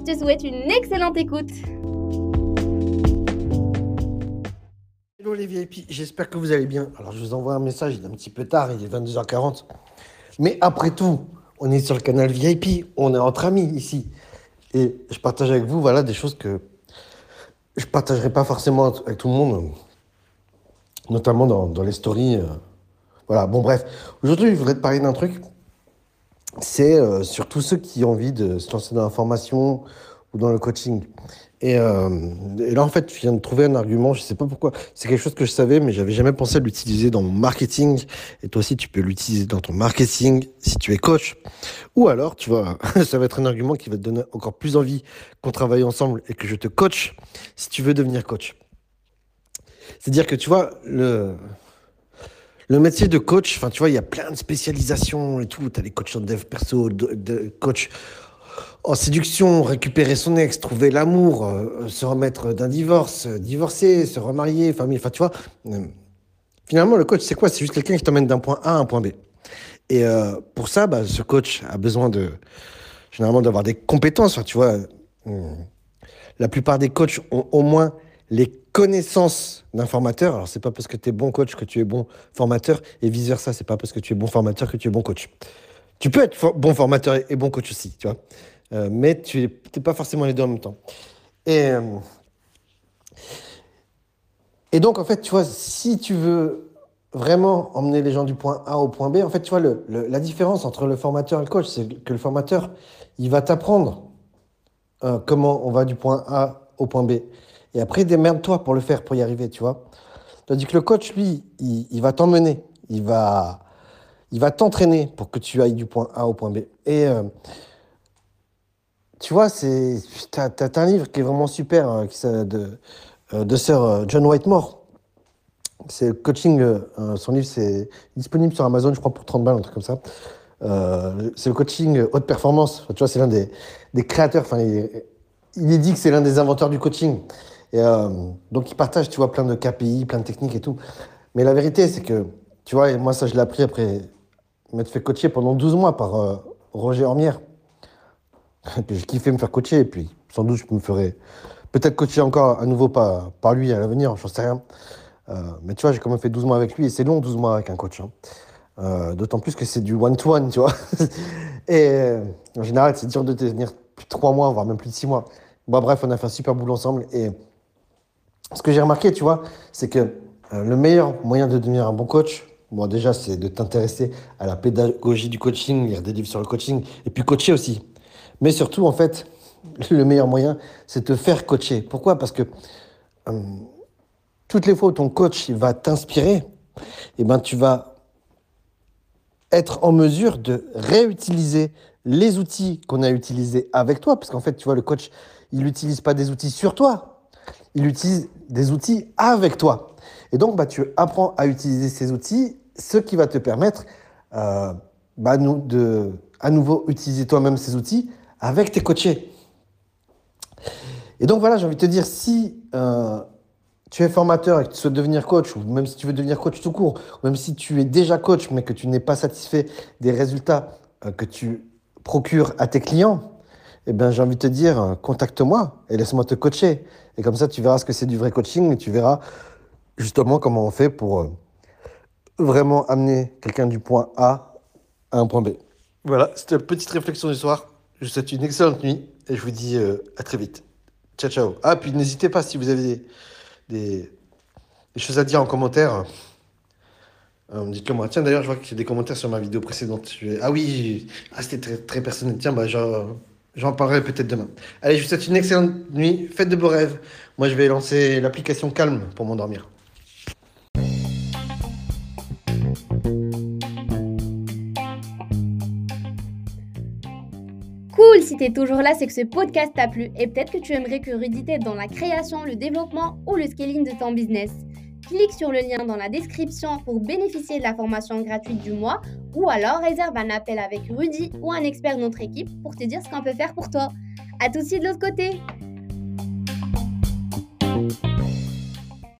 Je te souhaite une excellente écoute. Hello les VIP, j'espère que vous allez bien. Alors je vous envoie un message, il est un petit peu tard, il est 22h40. Mais après tout, on est sur le canal VIP, on est entre amis ici. Et je partage avec vous voilà, des choses que je ne partagerai pas forcément avec tout le monde notamment dans, les stories. Euh, voilà, bon bref. Aujourd'hui, je voudrais te parler d'un truc. C'est euh, surtout ceux qui ont envie de se lancer dans la formation ou dans le coaching. Euh, et, là, en fait, je viens de trouver un argument, je ne sais pas pourquoi. C'est quelque chose que je savais, mais j'avais jamais pensé à l'utiliser dans mon marketing. Et toi aussi, tu peux l'utiliser dans ton marketing si tu es coach. Ou alors, tu vois, ça va être un argument qui va te donner encore plus envie qu'on travaille ensemble et que je te coach si tu veux devenir coach. C'est-à-dire que tu vois, le, le métier de coach, enfin, tu vois, il y a plein de spécialisations et tout. Tu as les coachs en dev perso, de, coach en séduction, récupérer son ex, trouver l'amour, euh, se remettre d'un divorce, divorcer, se remarier, famille. Enfin, tu vois, euh, finalement, le coach, c'est quoi? C'est juste quelqu'un qui t'emmène d'un point A à un point B. Et euh, pour ça, bah, ce coach a besoin de, généralement, d'avoir des compétences. Tu vois, la plupart des coachs ont au moins les connaissance d'un formateur. Alors, c'est pas parce que tu es bon coach que tu es bon formateur, et vice-versa, c'est pas parce que tu es bon formateur que tu es bon coach. Tu peux être bon formateur et bon coach aussi, tu vois, euh, mais tu n'es pas forcément les deux en même temps. Et, euh, et donc, en fait, tu vois, si tu veux vraiment emmener les gens du point A au point B, en fait, tu vois, le, la différence entre le formateur et le coach, c'est que le formateur, il va t'apprendre euh, comment on va du point A au point B. Et après, démerde-toi pour le faire, pour y arriver, tu vois. Tandis que le coach, lui, il, va t'emmener, il va, il va t'entraîner pour que tu ailles du point A au point B. Et euh, tu vois, c'est, t'as, as, un livre qui est vraiment super, euh, qui, de, euh, de sœur John Whitemore. C'est coaching, son livre, c'est disponible sur Amazon, je crois, pour 30 balles, un truc comme ça. c'est le coaching haute performance. tu vois, c'est l'un des, des créateurs, enfin, il, il est dit que c'est l'un des inventeurs du coaching. Et, euh, donc, il partage, tu vois, plein de KPI, plein de techniques et tout. Mais la vérité, c'est que, tu vois, moi, ça, je l'ai appris après m'être fait coacher pendant 12 mois par euh, Roger Hormière. j'ai kiffé me faire coacher, et puis sans doute, je me ferai peut-être coacher encore à nouveau par, par lui à l'avenir, j'en sais rien. Euh, mais tu vois, j'ai quand même fait 12 mois avec lui, et c'est long 12 mois avec un coach. Hein. D'autant plus que c'est du one-to-one, tu vois. et en général, c'est dur de tenir plus de 3 mois, voire même plus de 6 mois. Bon, bref, on a fait un super boulot ensemble, et ce que j'ai remarqué, tu vois, c'est que euh, le meilleur moyen de devenir un bon coach, bon, déjà, c'est de t'intéresser à la pédagogie du coaching, lire des livres sur le coaching, et puis coacher aussi. Mais surtout, en fait, le meilleur moyen, c'est te faire coacher. Pourquoi? Parce que euh, toutes les fois où ton coach va t'inspirer, eh ben, tu vas être en mesure de réutiliser les outils qu'on a utilisés avec toi, parce qu'en fait, tu vois, le coach, il n'utilise pas des outils sur toi, il utilise des outils avec toi. Et donc, bah, tu apprends à utiliser ces outils, ce qui va te permettre euh, bah, de à nouveau utiliser toi-même ces outils avec tes coachés. Et donc voilà, j'ai envie de te dire, si euh, tu es formateur et que tu souhaites devenir coach, ou même si tu veux devenir coach tout court, ou même si tu es déjà coach mais que tu n'es pas satisfait des résultats euh, que tu procures à tes clients, eh bien, j'ai envie de te dire, euh, contacte-moi et laisse-moi te coacher. Et comme ça, tu verras ce que c'est du vrai coaching et tu verras justement comment on fait pour euh, vraiment amener quelqu'un du point A à un point B. Voilà, c'était une petite réflexion du soir. Je vous souhaite une excellente nuit et je vous dis euh, à très vite. Ciao, ciao. Ah, puis n'hésitez pas si vous avez des, choses à dire en commentaire. Dites-le moi. Tiens, d'ailleurs, je vois qu'il y a des commentaires sur ma vidéo précédente. Ah oui, ah, c'était très, très personnel. Tiens, bah, genre, J'en parlerai peut-être demain. Allez, je vous souhaite une excellente nuit. Faites de beaux rêves. Moi, je vais lancer l'application Calme pour m'endormir. Cool, si t'es toujours là, c'est que ce podcast t'a plu et peut-être que tu aimerais que Rudy t'aide dans la création, le développement ou le scaling de ton business. Clique sur le lien dans la description pour bénéficier de la formation gratuite du mois ou alors réserve un appel avec Rudy ou un expert de notre équipe pour te dire ce qu'on peut faire pour toi. À tout de suite de l'autre côté